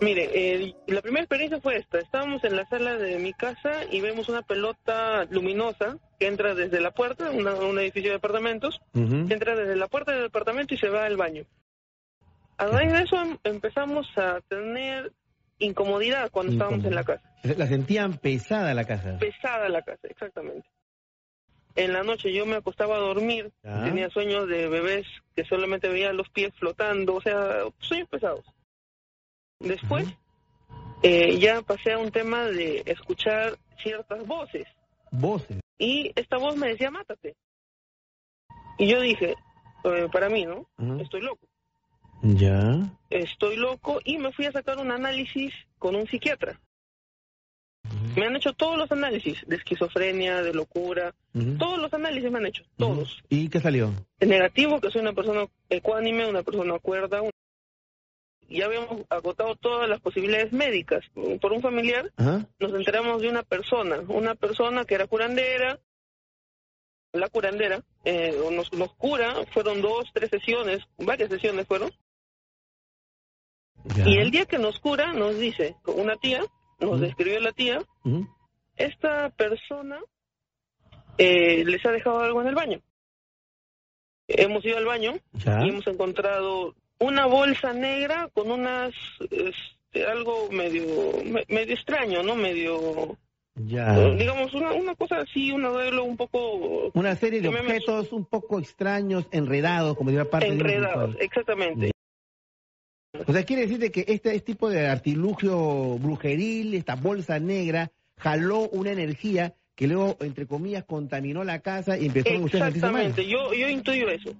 Mire, eh, la primera experiencia fue esta. Estábamos en la sala de mi casa y vemos una pelota luminosa que entra desde la puerta, una- un edificio de departamentos, Ujú. entra desde la puerta del departamento y se va al baño. A raíz de eso em- empezamos a tener incomodidad cuando estábamos en la casa. La sentían pesada la casa. Pesada la casa, exactamente. En la noche yo me acostaba a dormir, tenía sueños de bebés que solamente veía los pies flotando, o sea, sueños pesados. Después eh, ya pasé a un tema de escuchar ciertas voces Voces. y esta voz me decía, mátate. Y yo dije, eh, para mí, ¿no? Estoy loco. Ya. Estoy loco y me fui a sacar un análisis con un psiquiatra. Me han hecho todos los análisis de esquizofrenia, de locura, todos los análisis me han hecho, todos. ¿Y qué salió? Es negativo que soy una persona ecuánime, una persona cuerda. Ya habíamos agotado todas las posibilidades médicas. Por un familiar Ajá. nos enteramos de una persona, una persona que era curandera. La curandera eh, nos, nos cura, fueron dos, tres sesiones, varias sesiones fueron. Ya. Y el día que nos cura nos dice, una tía, nos describió la tía, esta persona eh, les ha dejado algo en el baño. Hemos ido al baño Ya. y hemos encontrado una bolsa negra con unas este, algo medio me- medio extraño, ¿no? Medio Ya. digamos una, una cosa así, un arreglo un poco Una serie de me- objetos un poco extraños, enredados, como diría parte enredados, exactamente. O sea, quiere decir de que este, este tipo de artilugio brujeril, esta bolsa negra, jaló una energía que luego, entre comillas, contaminó la casa y ustedes a mal. Exactamente, yo yo intuyo eso.